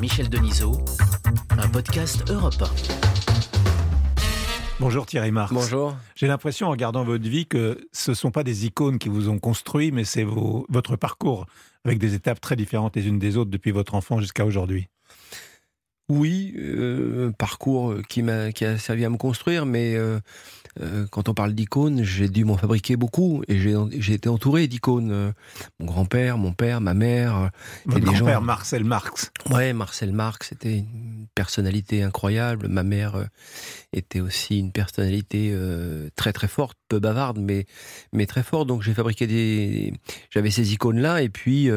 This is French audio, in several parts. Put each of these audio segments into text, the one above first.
Michel Denisot, un podcast Europe 1. Bonjour Thierry Marx. Bonjour. J'ai l'impression en regardant votre vie que ce ne sont pas des icônes qui vous ont construit, mais c'est votre parcours avec des étapes très différentes les unes des autres depuis votre enfance jusqu'à aujourd'hui. Oui, euh, parcours qui m'a qui a servi à me construire, mais euh, euh, quand on parle d'icônes, j'ai dû m'en fabriquer beaucoup et j'ai été entouré d'icônes. Mon grand-père, mon père, ma mère. Votre grand-père, Marcel Marx. Ouais, Marcel Marx, c'était une personnalité incroyable. Ma mère était aussi une personnalité très très forte, peu bavarde, mais mais très forte. Donc j'ai fabriqué des, j'avais ces icônes-là et puis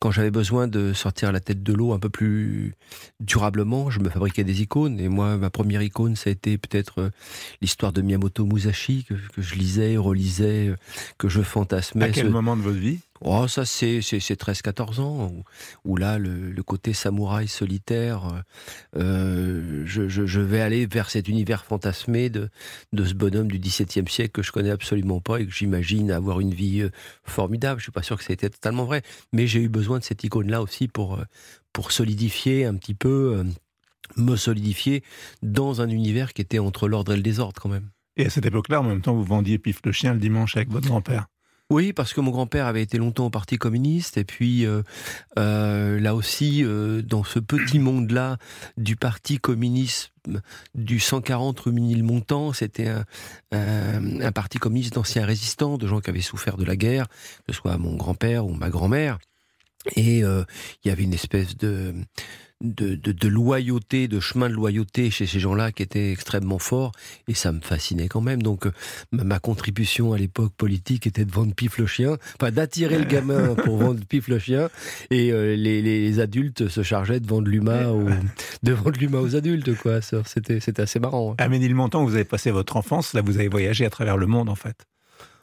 quand j'avais besoin de sortir la tête de l'eau un peu plus durablement, je me fabriquais des icônes. Et moi, ma première icône, ça a été peut-être l'histoire de Miyamoto Musashi que, je lisais, relisais, que je fantasmais. À quel moment de votre vie? Oh, ça, c'est, 13-14 ans, où, là, le, côté samouraï solitaire, euh, je, vais aller vers cet univers fantasmé de, de ce bonhomme du XVIIe siècle que je connais absolument pas et que j'imagine avoir une vie euh, formidable. Je suis pas sûr que ça ait été totalement vrai, mais j'ai eu besoin de cette icône-là aussi pour, euh, pour solidifier un petit peu, me solidifier dans un univers qui était entre l'ordre et le désordre quand même. Et à cette époque-là, en même temps, vous vendiez Pif le chien le dimanche avec votre grand-père. Oui, parce que mon grand-père avait été longtemps au Parti communiste, et puis euh, euh, là aussi, euh, dans ce petit monde-là du Parti communiste du 140 rue Ménilmontant, c'était un, un, parti communiste d'anciens résistants, de gens qui avaient souffert de la guerre, que ce soit mon grand-père ou ma grand-mère. Et il y avait une espèce de de, de, loyauté, de chemin de loyauté chez ces gens-là qui était extrêmement fort et ça me fascinait quand même. Donc euh, ma, contribution à l'époque politique était de vendre pif le chien, enfin d'attirer le gamin pour vendre pif le chien et euh, les, les, adultes se chargeaient de vendre l'humain aux, de vendre l'humain aux adultes quoi. C'était c'était assez marrant. À Ménilmontant, vous avez passé votre enfance, là vous avez voyagé à travers le monde en fait.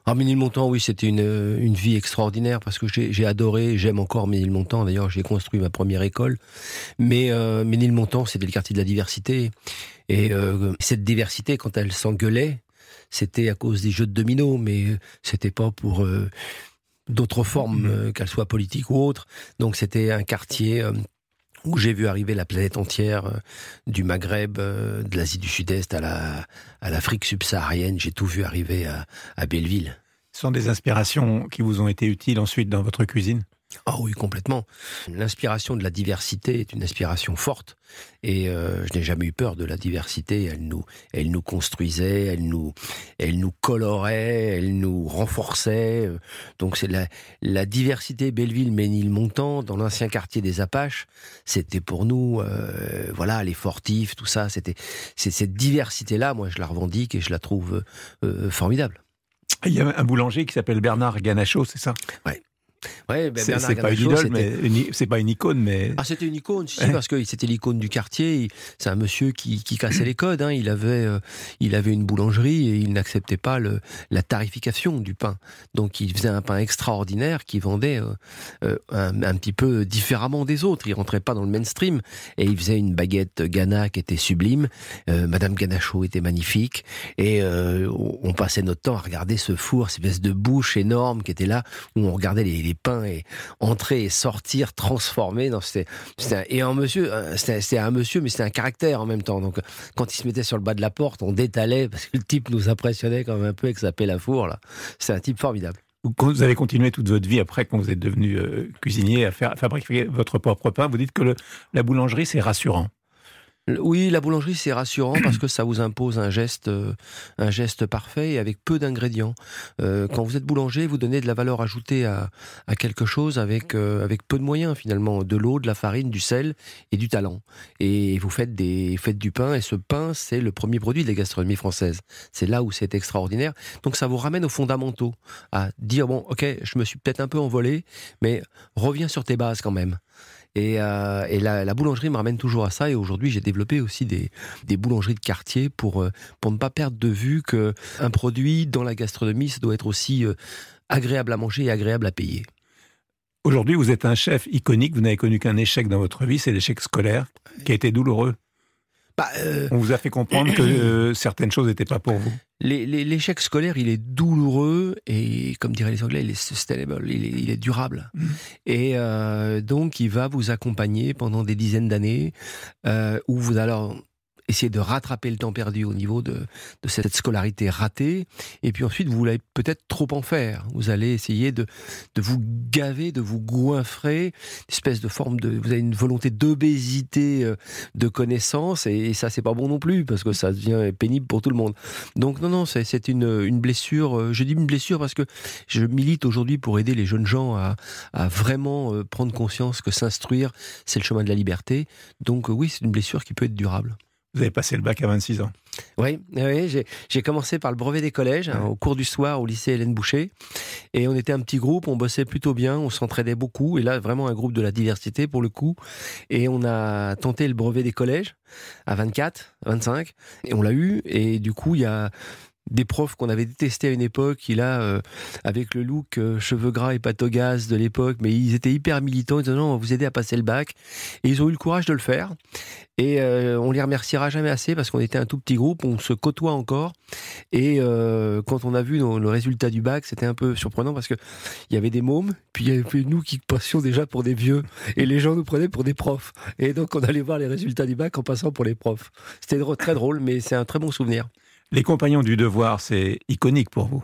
Ah, Ménilmontant, oui, c'était une, une vie extraordinaire parce que j'ai adoré, j'aime encore Ménilmontant. D'ailleurs, j'ai construit ma première école. Mais euh, Ménilmontant, c'était le quartier de la diversité. Et euh, cette diversité, quand elle s'engueulait, c'était à cause des jeux de dominos, mais c'était pas pour euh, d'autres formes, mmh. qu'elles soient politiques ou autres. Donc c'était un quartier où j'ai vu arriver la planète entière, euh, du Maghreb, euh, de l'Asie du Sud-Est à la à l'Afrique subsaharienne. J'ai tout vu arriver à, à Belleville. Ce sont des inspirations qui vous ont été utiles ensuite dans votre cuisine? Ah oui, complètement. L'inspiration de la diversité est une inspiration forte et euh, je n'ai jamais eu peur de la diversité. Elle nous, elle nous construisait, elle nous, elle nous colorait, elle nous renforçait. Donc c'est la, la diversité Belleville-Ménilmontant dans l'ancien quartier des Apaches. C'était pour nous, euh, voilà, les fortifs, tout ça. C'était, c'est cette diversité-là. Moi, je la revendique et je la trouve euh, formidable. Il y a un boulanger qui s'appelle Bernard Ganacho, c'est ça? Ouais. Ouais, ben c'est pas une idole, mais c'est pas une icône, mais ah c'était une icône, si, parce que c'était l'icône du quartier. C'est un monsieur qui, qui cassait les codes. Hein. Il avait euh, il avait une boulangerie et il n'acceptait pas le, la tarification du pain. Donc il faisait un pain extraordinaire qui vendait euh, euh, un, un, petit peu différemment des autres. Il rentrait pas dans le mainstream et il faisait une baguette Ghana qui était sublime. Madame Ganacho était magnifique et on passait notre temps à regarder ce four, cette espèce de bouche énorme qui était là où on regardait les les pains et entrer et sortir transformé. dans c'était, et un monsieur, euh, c'était un monsieur, mais c'était un caractère en même temps. Donc, quand il se mettait sur le bas de la porte, on détalait parce que le type nous impressionnait quand même un peu avec sa pelle à four. Là, c'est un type formidable. Vous avez continué toute votre vie après, quand vous êtes devenu euh, cuisinier, à fabriquer votre propre pain. Vous dites que la boulangerie, c'est rassurant. Oui, la boulangerie c'est rassurant parce que ça vous impose un geste, euh, un geste parfait et avec peu d'ingrédients. Euh, quand vous êtes boulanger, vous donnez de la valeur ajoutée à, quelque chose avec euh, avec peu de moyens finalement, de l'eau, de la farine, du sel et du talent. Et vous faites des faites du pain et ce pain c'est le premier produit de la gastronomie française. C'est là où c'est extraordinaire. Donc ça vous ramène aux fondamentaux, à dire bon, ok, je me suis peut-être un peu envolé, mais reviens sur tes bases quand même. Et, euh, la, boulangerie me ramène toujours à ça. Et aujourd'hui, j'ai développé aussi des, boulangeries de quartier pour, euh, pour ne pas perdre de vue qu'un produit dans la gastronomie, ça doit être aussi euh, agréable à manger et agréable à payer. Aujourd'hui, vous êtes un chef iconique. Vous n'avez connu qu'un échec dans votre vie, c'est l'échec scolaire, qui a été douloureux. Bah, euh, On vous a fait comprendre que euh, certaines choses n'étaient pas pour vous. L'échec scolaire, il est douloureux et, comme diraient les Anglais, il est sustainable, il est, durable. Mm. Et euh, donc, il va vous accompagner pendant des dizaines d'années où vous allez essayer de rattraper le temps perdu au niveau de, cette scolarité ratée. Et puis ensuite, vous allez peut-être trop en faire. Vous allez essayer de, vous gaver, de vous goinfrer, une espèce de forme de. Vous avez une volonté d'obésité euh, de connaissances, et, ça, c'est pas bon non plus, parce que ça devient pénible pour tout le monde. Donc, non, non, c'est une, blessure. Euh, je dis une blessure parce que je milite aujourd'hui pour aider les jeunes gens à, à vraiment euh, prendre conscience que s'instruire, c'est le chemin de la liberté. Donc, oui, c'est une blessure qui peut être durable. Vous avez passé le bac à 26 ans. Oui, oui j'ai commencé par le brevet des collèges, hein, au cours du soir, au lycée Hélène Boucher. Et on était un petit groupe, on bossait plutôt bien, on s'entraidait beaucoup. Et là, vraiment un groupe de la diversité pour le coup. Et on a tenté le brevet des collèges à 24, 25. Et on l'a eu. Et du coup, il y a des profs qu'on avait détestés à une époque, a euh, avec le look euh, cheveux gras et pâte gaz de l'époque, mais ils étaient hyper militants, ils disaient non, on va vous aider à passer le bac. Et ils ont eu le courage de le faire. Et euh, on les remerciera jamais assez parce qu'on était un tout petit groupe, on se côtoie encore. Et quand on a vu le résultat du bac, c'était un peu surprenant parce que il y avait des mômes, puis il y avait nous qui passions déjà pour des vieux, et les gens nous prenaient pour des profs. Et donc on allait voir les résultats du bac en passant pour les profs. C'était très drôle, mais c'est un très bon souvenir. Les compagnons du devoir, c'est iconique pour vous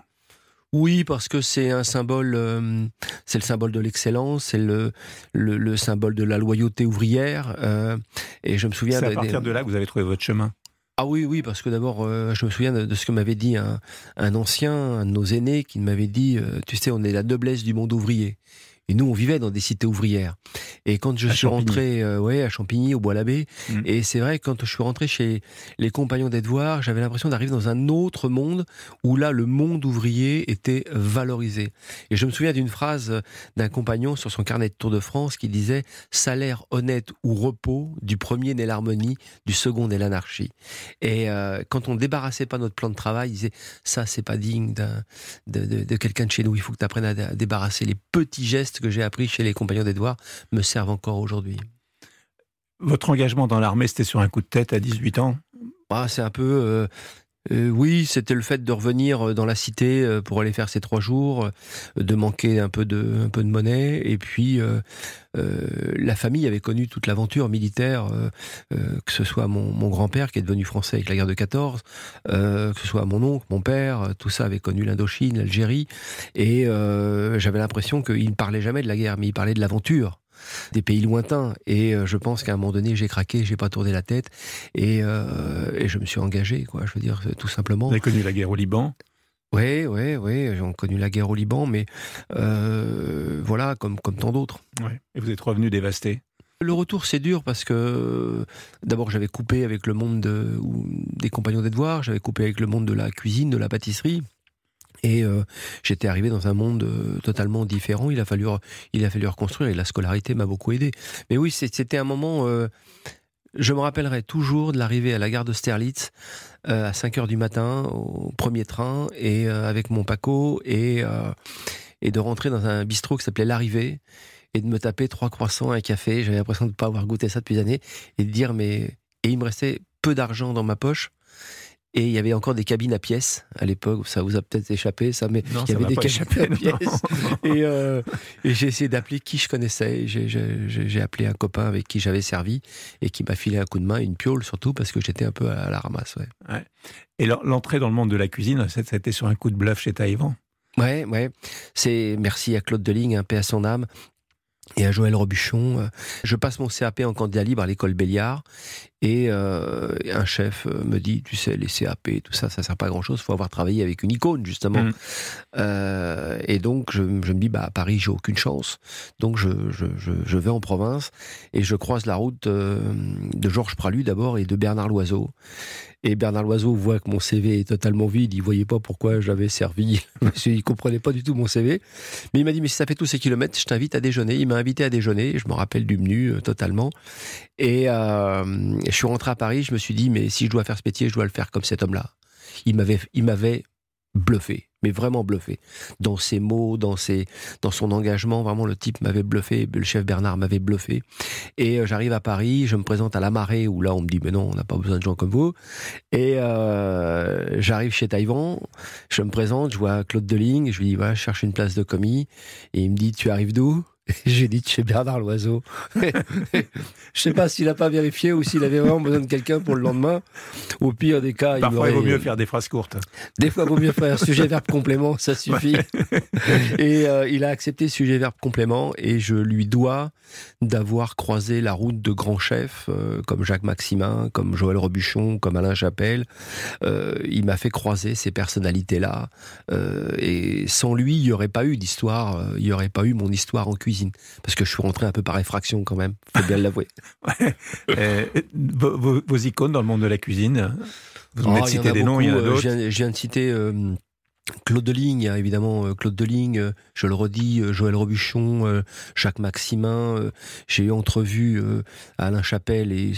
oui, parce que c'est un symbole, euh, c'est le symbole de l'excellence, c'est le, le, symbole de la loyauté ouvrière. Euh, et je me souviens. C'est à partir de là que vous avez trouvé votre chemin. Ah oui, oui, parce que d'abord, euh, je me souviens de, ce que m'avait dit un, un, ancien, un de nos aînés, qui m'avait dit, tu sais, on est la noblesse du monde ouvrier. Et nous, on vivait dans des cités ouvrières. Et quand je suis rentré, euh, ouais, à Champigny, au Bois-l'Abbé, mm. et c'est vrai, quand je suis rentré chez les compagnons d'Edouard, j'avais l'impression d'arriver dans un autre monde où là, le monde ouvrier était valorisé. Et je me souviens d'une phrase d'un compagnon sur son carnet de Tour de France qui disait salaire honnête ou repos, du premier naît l'harmonie, du second naît l'anarchie. Et euh, quand on débarrassait pas notre plan de travail, il disait ça, c'est pas digne de, de, de quelqu'un de chez nous. Il faut que tu apprennes à débarrasser les petits gestes que j'ai appris chez les compagnons d'Edouard me servent encore aujourd'hui. Votre engagement dans l'armée, c'était sur un coup de tête à 18 ans? Ah, C'est un peu... Euh, euh, oui, c'était le fait de revenir euh, dans la cité pour aller faire ces trois jours, de manquer un peu de, un peu de monnaie, et puis la famille avait connu toute l'aventure militaire, que ce soit mon, mon grand-père qui est devenu français avec la guerre de 14, que ce soit mon oncle, mon père, tout ça avait connu l'Indochine, l'Algérie, et j'avais l'impression qu'il ne parlait jamais de la guerre, mais il parlait de l'aventure des pays lointains. Et euh, je pense qu'à un moment donné, j'ai craqué, j'ai pas tourné la tête et, euh, et, je me suis engagé, quoi. Je veux dire, tout simplement. Vous avez connu la guerre au Liban? Oui, oui, oui, j'ai connu la guerre au Liban, mais euh, voilà, comme, comme tant d'autres. Et vous êtes revenu dévasté? Le retour, c'est dur parce que d'abord j'avais coupé avec le monde des compagnons des devoirs, j'avais coupé avec le monde de la cuisine, de la pâtisserie. Et euh, j'étais arrivé dans un monde euh, totalement différent. Il a fallu, il a fallu reconstruire et la scolarité m'a beaucoup aidé. Mais oui, c'était un moment. Euh, je me rappellerai toujours de l'arrivée à la gare de Sterlitz à 5 heures du matin au premier train et avec mon Paco et et de rentrer dans un bistrot qui s'appelait l'arrivée et de me taper trois croissants, un café. J'avais l'impression de ne pas avoir goûté ça depuis des années et de dire mais et il me restait peu d'argent dans ma poche et il y avait encore des cabines à pièces à l'époque. Ça vous a peut-être échappé, ça, mais il y avait des cabines à pièces. Euh, et, j'ai essayé d'appeler qui je connaissais. J'ai appelé un copain avec qui j'avais servi et qui m'a filé un coup de main, une piole surtout, parce que j'étais un peu à la ramasse. Ouais. Et l'entrée dans le monde de la cuisine, c'était sur un coup de bluff chez Taïwan Ouais, ouais. C'est merci à Claude Deligne, un paix à son âme, et à Joël Robuchon. Je passe mon CAP en candidat libre à l'école Béliard et euh, un chef euh, me dit, tu sais, les CAP, tout ça, ça sert pas à grand chose. Il faut avoir travaillé avec une icône justement. Mm. Euh, et donc je, je, me dis, bah à Paris, j'ai aucune chance. Donc je, je, je, vais en province et je croise la route de Georges Pralu d'abord et de Bernard Loiseau. Et Bernard Loiseau voit que mon CV est totalement vide. Il voyait pas pourquoi j'avais servi. il comprenait pas du tout mon CV. Mais il m'a dit, mais si ça fait tous ces kilomètres, je t'invite à déjeuner. Il m'a invité à déjeuner. Je me rappelle du menu totalement. Et, euh, je suis rentré à Paris, je me suis dit, mais si je dois faire ce métier, je dois le faire comme cet homme-là. Il m'avait, il m'avait bluffé. mais vraiment bluffé. Dans ses mots, dans, ses, dans son engagement, vraiment le type m'avait bluffé, le chef Bernard m'avait bluffé. Et euh, j'arrive à Paris, je me présente à la marée, où là on me dit, mais non, on n'a pas besoin de gens comme vous. Et euh, j'arrive chez Taïwan, je me présente, je vois Claude Deligne, je lui dis, voilà, je cherche une place de commis. Et il me dit, tu arrives d'où? J'ai dit chez Bernard Loiseau. je sais pas s'il a pas vérifié ou s'il avait vraiment besoin de quelqu'un pour le lendemain. Au pire des cas, Parfois, il, vaut mieux faire des phrases courtes. Des fois, il vaut mieux faire sujet verbe complément, ça suffit. et euh, il a accepté sujet verbe complément et je lui dois d'avoir croisé la route de grands chefs euh, comme Jacques Maximin, comme Joël Robuchon, comme Alain Chapelle. Euh, il m'a fait croiser ces personnalités-là et sans lui, il n'y aurait pas eu d'histoire, il n'y aurait pas eu mon histoire en cuisine parce que je suis rentré un peu par effraction quand même, faut bien l'avouer. Euh, vos, icônes dans le monde de la cuisine Vous en oh, cité des noms, il y en a euh, d'autres. Je, viens de citer euh, Claude Deligne, il évidemment Claude Deligne, je le redis, Joël Robuchon, Jacques Maximin. J'ai eu entrevu Alain Chapelle et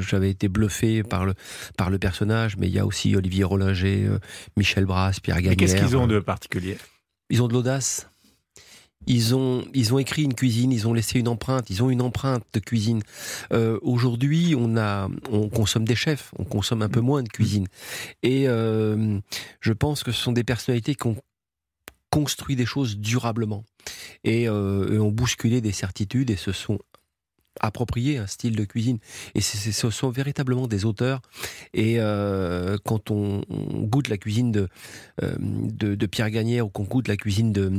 j'avais été bluffé par le, par le personnage, mais il y a aussi Olivier Rollinger, Michel Brasse, Pierre Gagnère. Qu'est-ce qu'ils ont de particulier? Ils ont de l'audace. Ils ont, ils ont écrit une cuisine, ils ont laissé une empreinte, ils ont une empreinte de cuisine. Euh, Aujourd'hui, on a, on consomme des chefs, on consomme un peu moins de cuisine. Et euh, je pense que ce sont des personnalités qui ont construit des choses durablement et, euh, ont bousculé des certitudes et se sont appropriés un style de cuisine. Et ce sont véritablement des auteurs. Et euh, quand on, goûte la cuisine de, euh, de, de Pierre Gagnère ou qu'on goûte la cuisine de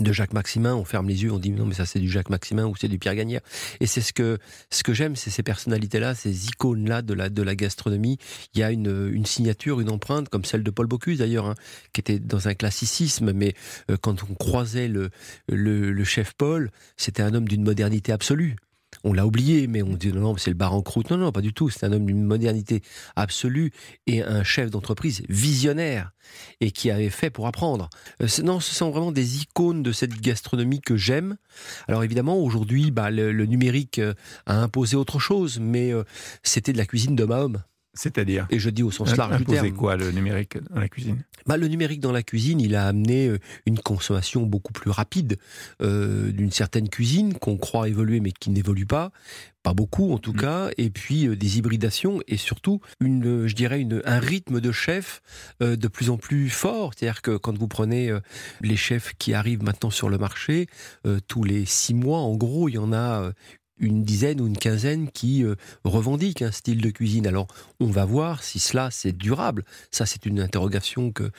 de Jacques Maximin, on ferme les yeux, on dit non mais ça c'est du Jacques Maximin ou c'est du Pierre Gagnère. Et c'est ce que ce que j'aime, c'est ces personnalités-là, ces icônes-là de la de la gastronomie. Il y a une, une signature, une empreinte comme celle de Paul Bocuse d'ailleurs, hein, qui était dans un classicisme, mais euh, quand on croisait le, le, le chef Paul, c'était un homme d'une modernité absolue on l'a oublié, mais on dit non, non c'est le bar en croûte. Non, non, pas du tout. C'est un homme d'une modernité absolue et un chef d'entreprise visionnaire et qui avait fait pour apprendre. Euh, non, ce sont vraiment des icônes de cette gastronomie que j'aime. Alors évidemment, aujourd'hui, bah, le, numérique euh, a imposé autre chose, mais euh, c'était de la cuisine d'homme à homme. C'est-à-dire Et je dis au sens large du terme. quoi le numérique dans la cuisine bah, Le numérique dans la cuisine, il a amené euh, une consommation beaucoup plus rapide euh, d'une certaine cuisine qu'on croit évoluer mais qui n'évolue pas. Pas beaucoup en tout mm. cas, et puis euh, des hybridations et surtout une, je dirais une, un rythme de chef de plus en plus fort. C'est-à-dire que quand vous prenez les chefs qui arrivent maintenant sur le marché, tous les six mois en gros, il y en a une dizaine ou une quinzaine qui euh, revendiquent un style de cuisine. Alors, on va voir si cela c'est durable. Ça, c'est une interrogation que,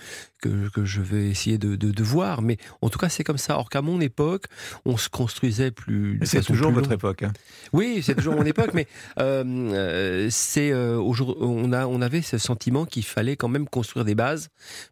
que, je vais essayer de, de, voir. Mais en tout cas, c'est comme ça. Or qu'à mon époque, on se construisait plus. C'est toujours votre époque. Hein. Oui, c'est toujours mon époque. Mais euh, euh c'est euh, on a on avait ce sentiment qu'il fallait quand même construire des bases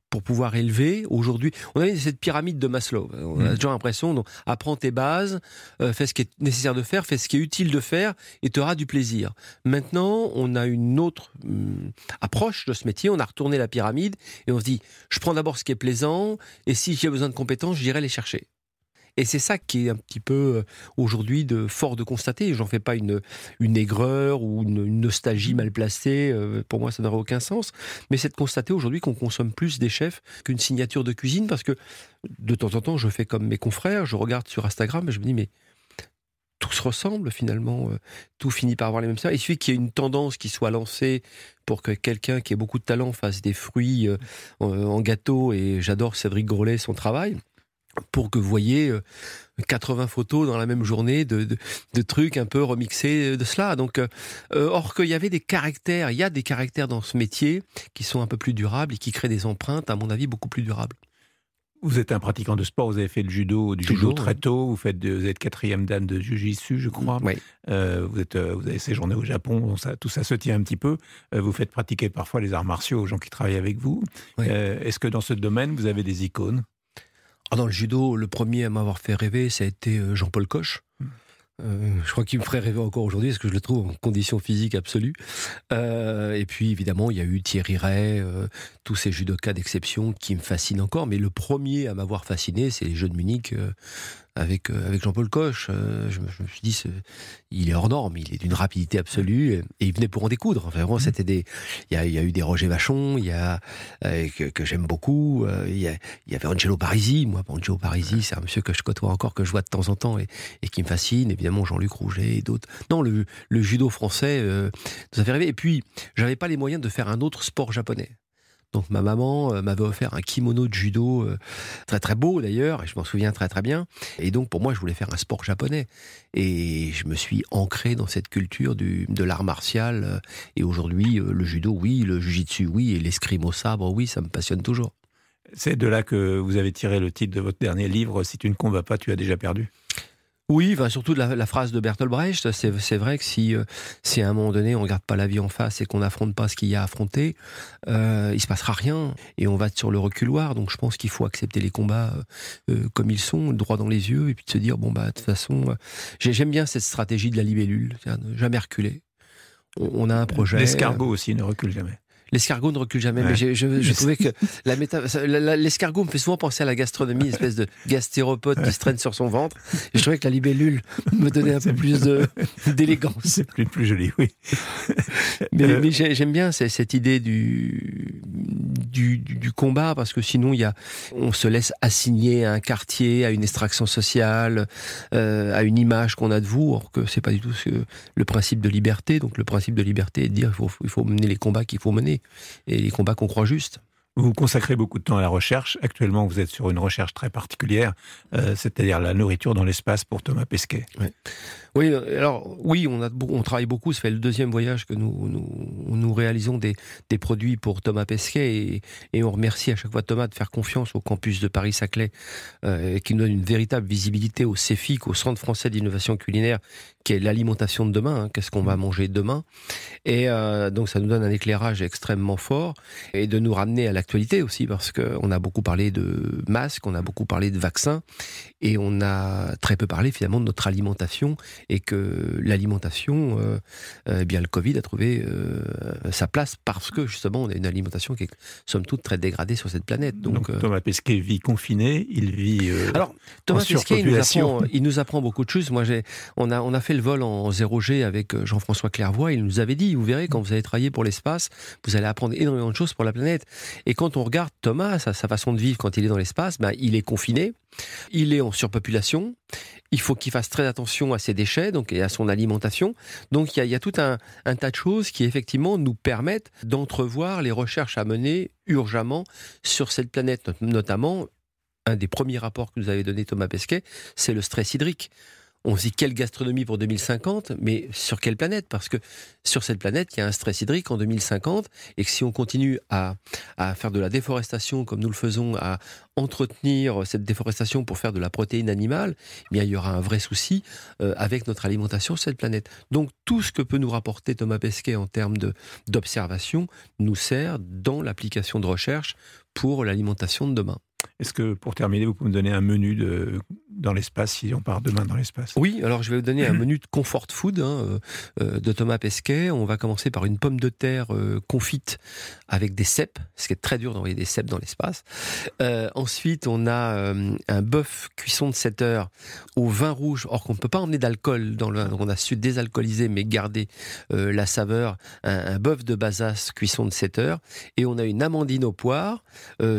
pour pouvoir élever. Aujourd'hui, on avait cette pyramide de Maslow. On a mmh. toujours l'impression, apprends tes bases, euh, fais ce qui est nécessaire de faire, fais ce qui est utile de faire, et tu auras du plaisir. Maintenant, on a une autre hum, approche de ce métier. On a retourné la pyramide et on se dit, je prends d'abord ce qui est plaisant, et si j'ai besoin de compétences, j'irai les chercher. Et c'est ça qui est un petit peu euh, aujourd'hui de fort de constater. J'en fais pas une, une aigreur ou une, nostalgie mal placée. Euh, pour moi, ça n'aurait aucun sens. Mais c'est de constater aujourd'hui qu'on consomme plus des chefs qu'une signature de cuisine parce que de temps en temps, je fais comme mes confrères. Je regarde sur Instagram et je me dis, mais tout se ressemble finalement, euh, tout finit par avoir les mêmes saveurs. Il suffit qu'il y ait une tendance qui soit lancée pour que quelqu'un qui ait beaucoup de talent fasse des fruits en gâteau, et j'adore Cédric Grolet, son travail pour que vous voyez 80 euh, photos dans la même journée de, de, trucs un peu remixés de cela. Donc, euh, euh, or qu'il y avait des caractères, il y a des caractères dans ce métier qui sont un peu plus durables et qui créent des empreintes, à mon avis, beaucoup plus durables. Vous êtes un pratiquant de sport, vous avez fait le judo, du judo très tôt, vous, faites vous êtes quatrième dan de Jiu-Jitsu, je crois. Oui. vous, êtes, vous avez séjourné au Japon, ça, tout ça se tient un petit peu. vous faites pratiquer parfois les arts martiaux aux gens qui travaillent avec vous. Est-ce que dans ce domaine, vous avez des icônes? Ah, dans le judo, le premier à m'avoir fait rêver, ça a été euh, Jean-Paul Coche. Euh, je crois qu'il me ferait rêver encore aujourd'hui parce que je le trouve en condition physique absolue. Euh, et puis évidemment, il y a eu Thierry Ray, tous ces judokas d'exception qui me fascinent encore. Mais le premier à m'avoir fasciné, c'est les Jeux de Munich avec euh, avec Jean-Paul Coche. Euh, je, me, je, me suis dit, il est hors norme, il est d'une rapidité absolue et, il venait pour en découdre. Enfin, vraiment, mmh. c'était des. Il y a, il y a eu des Roger Vachon, il y a que, que j'aime beaucoup. il, y avait Angelo Parisi. Moi, Angelo Parisi, c'est un monsieur que je côtoie encore, que je vois de temps en temps et, et qui me fascine. Évidemment, Jean-Luc Rouget et d'autres. Non, le, le judo français euh, nous a fait rêver. Et puis, j'avais pas les moyens de faire un autre sport japonais. Donc ma maman euh, m'avait offert un kimono de judo euh, très très beau d'ailleurs, et je m'en souviens très très bien. Et donc pour moi, je voulais faire un sport japonais. Et je me suis ancré dans cette culture du, de l'art martial. Euh, et aujourd'hui, le judo, oui, le jujitsu, oui, et l'escrime au sabre, oui, ça me passionne toujours. C'est de là que vous avez tiré le titre de votre dernier livre, Si tu ne combats pas, tu as déjà perdu? Oui, enfin, surtout la, phrase de Bertolt Brecht, c'est vrai que si, euh, si à un moment donné on regarde pas la vie en face et qu'on n'affronte pas ce qu'il y a à affronter, euh, il se passera rien et on va sur le reculoir. Donc je pense qu'il faut accepter les combats euh, euh, comme ils sont, droit dans les yeux, et puis de se dire bon bah de toute façon, j'aime bien cette stratégie de la libellule, jamais reculer. On, on a un projet. L'escargot aussi ne recule jamais. L'escargot ne recule jamais, mais je, je, trouvais que la méta... l'escargot me fait souvent penser à la gastronomie, une espèce de gastéropode qui se traîne sur son ventre. Et je trouvais que la libellule me donnait un peu plus de d'élégance. C'est plus, plus joli, oui. mais, euh, mais j'aime bien cette idée du, du, du, combat parce que sinon il y a, on se laisse assigner à un quartier, à une extraction sociale, euh, à une image qu'on a de vous, or que c'est pas du tout ce, le principe de liberté. Donc le principe de liberté est de dire il faut, il faut mener les combats qu'il faut mener et les combats qu'on croit justes. Vous consacrez beaucoup de temps à la recherche. Actuellement, vous êtes sur une recherche très particulière, euh, c'est-à-dire la nourriture dans l'espace pour Thomas Pesquet. Oui, alors oui, on, a, on travaille beaucoup. Ça fait le deuxième voyage que nous, nous, nous réalisons des, des, produits pour Thomas Pesquet et, et, on remercie à chaque fois Thomas de faire confiance au campus de Paris-Saclay euh, qui nous donne une véritable visibilité au CEFIC, au Centre français d'innovation culinaire, qui est l'alimentation de demain. Hein, Qu'est-ce qu'on va manger demain Et euh, donc ça nous donne un éclairage extrêmement fort et de nous ramener à l'actualité aussi parce qu'on a beaucoup parlé de masques, on a beaucoup parlé de vaccins et on a très peu parlé finalement de notre alimentation et que l'alimentation, euh, euh, eh bien le Covid a trouvé euh, sa place parce que justement on a une alimentation qui est somme toute très dégradée sur cette planète. Donc, Thomas Pesquet vit confiné, il vit alors Thomas Pesquet il nous, apprend, il nous apprend beaucoup de choses. Moi on a on a fait le vol en 0G avec Jean-François Clairvoy. Il nous avait dit vous verrez quand vous allez travailler pour l'espace, vous allez apprendre énormément de choses pour la planète. Et quand on regarde Thomas, sa, sa façon de vivre quand il est dans l'espace, ben, il est confiné, il est en surpopulation, il faut qu'il fasse très attention à ses déchets donc, et à son alimentation. Donc il y a, tout un, tas de choses qui effectivement nous permettent d'entrevoir les recherches à mener urgemment sur cette planète, notamment un des premiers rapports que nous avait donné Thomas Pesquet, c'est le stress hydrique on se dit quelle gastronomie pour 2050, mais sur quelle planète? Parce que sur cette planète, il y a un stress hydrique en 2050, et que si on continue à, faire de la déforestation comme nous le faisons, à entretenir cette déforestation pour faire de la protéine animale, eh bien il y aura un vrai souci euh, avec notre alimentation sur cette planète. Donc tout ce que peut nous rapporter Thomas Pesquet en termes d'observation nous sert dans l'application de recherche pour l'alimentation de demain. Est-ce que, pour terminer, vous pouvez me donner un menu de, dans l'espace, si on part demain dans l'espace? Oui, alors je vais vous donner un menu de comfort food hein, euh, euh, de Thomas Pesquet. On va commencer par une pomme de terre euh, confite avec des cèpes, ce qui est très dur d'envoyer des cèpes dans l'espace. ensuite, on a un bœuf cuisson de 7 heures au vin rouge, or qu'on ne peut pas emmener d'alcool dans le vin, donc on a su désalcooliser mais garder la saveur. Un, un bœuf de basas cuisson de 7 heures. Et on a une amandine au poire,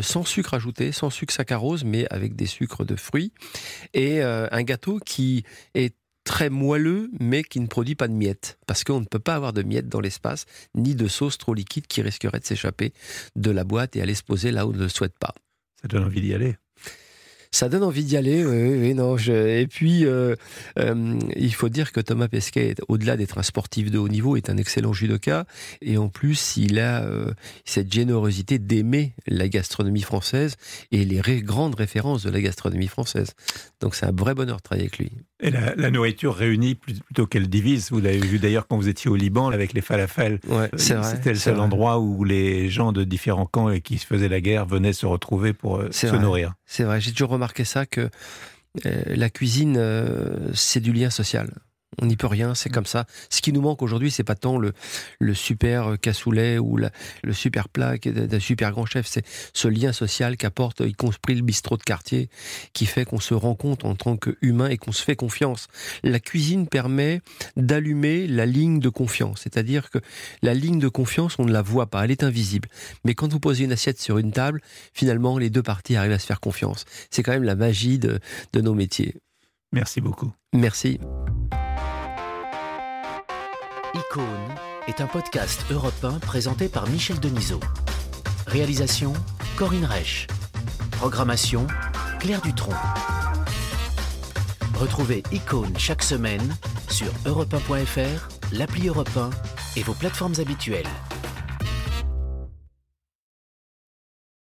sans sucre ajouté, sans sucre saccharose, mais avec des sucres de fruits et euh, un gâteau qui est très moelleux, mais qui ne produit pas de miettes. Parce qu'on ne peut pas avoir de miettes dans l'espace, ni de sauce trop liquide qui risquerait de s'échapper de la boîte et aller se poser là où on ne le souhaite pas. Ça donne envie d'y aller ça donne envie d'y aller. Oui, oui, non. Et puis, euh, euh, il faut dire que Thomas Pesquet, au-delà d'être un sportif de haut niveau, est un excellent judoka. Et en plus, il a euh, cette générosité d'aimer la gastronomie française et les grandes références de la gastronomie française. Donc, c'est un vrai bonheur de travailler avec lui. Et la, nourriture réunit plutôt qu'elle divise. Vous l'avez vu d'ailleurs quand vous étiez au Liban avec les falafels. Ouais, C'était le seul endroit où les gens de différents camps et qui se faisaient la guerre venaient se retrouver pour se nourrir. C'est vrai. J'ai toujours remarqué ça que euh, la cuisine, euh, c'est du lien social. On n'y peut rien, c'est comme ça. Ce qui nous manque aujourd'hui, c'est pas tant le, le super cassoulet ou le super plat d'un super grand chef, c'est ce lien social qu'apporte, y compris le bistrot de quartier, qui fait qu'on se rend compte en tant qu'humain et qu'on se fait confiance. La cuisine permet d'allumer la ligne de confiance, c'est-à-dire que la ligne de confiance, on ne la voit pas, elle est invisible. Mais quand vous posez une assiette sur une table, finalement, les deux parties arrivent à se faire confiance. C'est quand même la magie de, de nos métiers. Merci beaucoup. Merci. Icône est un podcast européen présenté par Michel Denisot. Réalisation Corinne Reich. Programmation Claire Dutronc. Retrouvez Icône chaque semaine sur europe l'appli Europe et vos plateformes habituelles.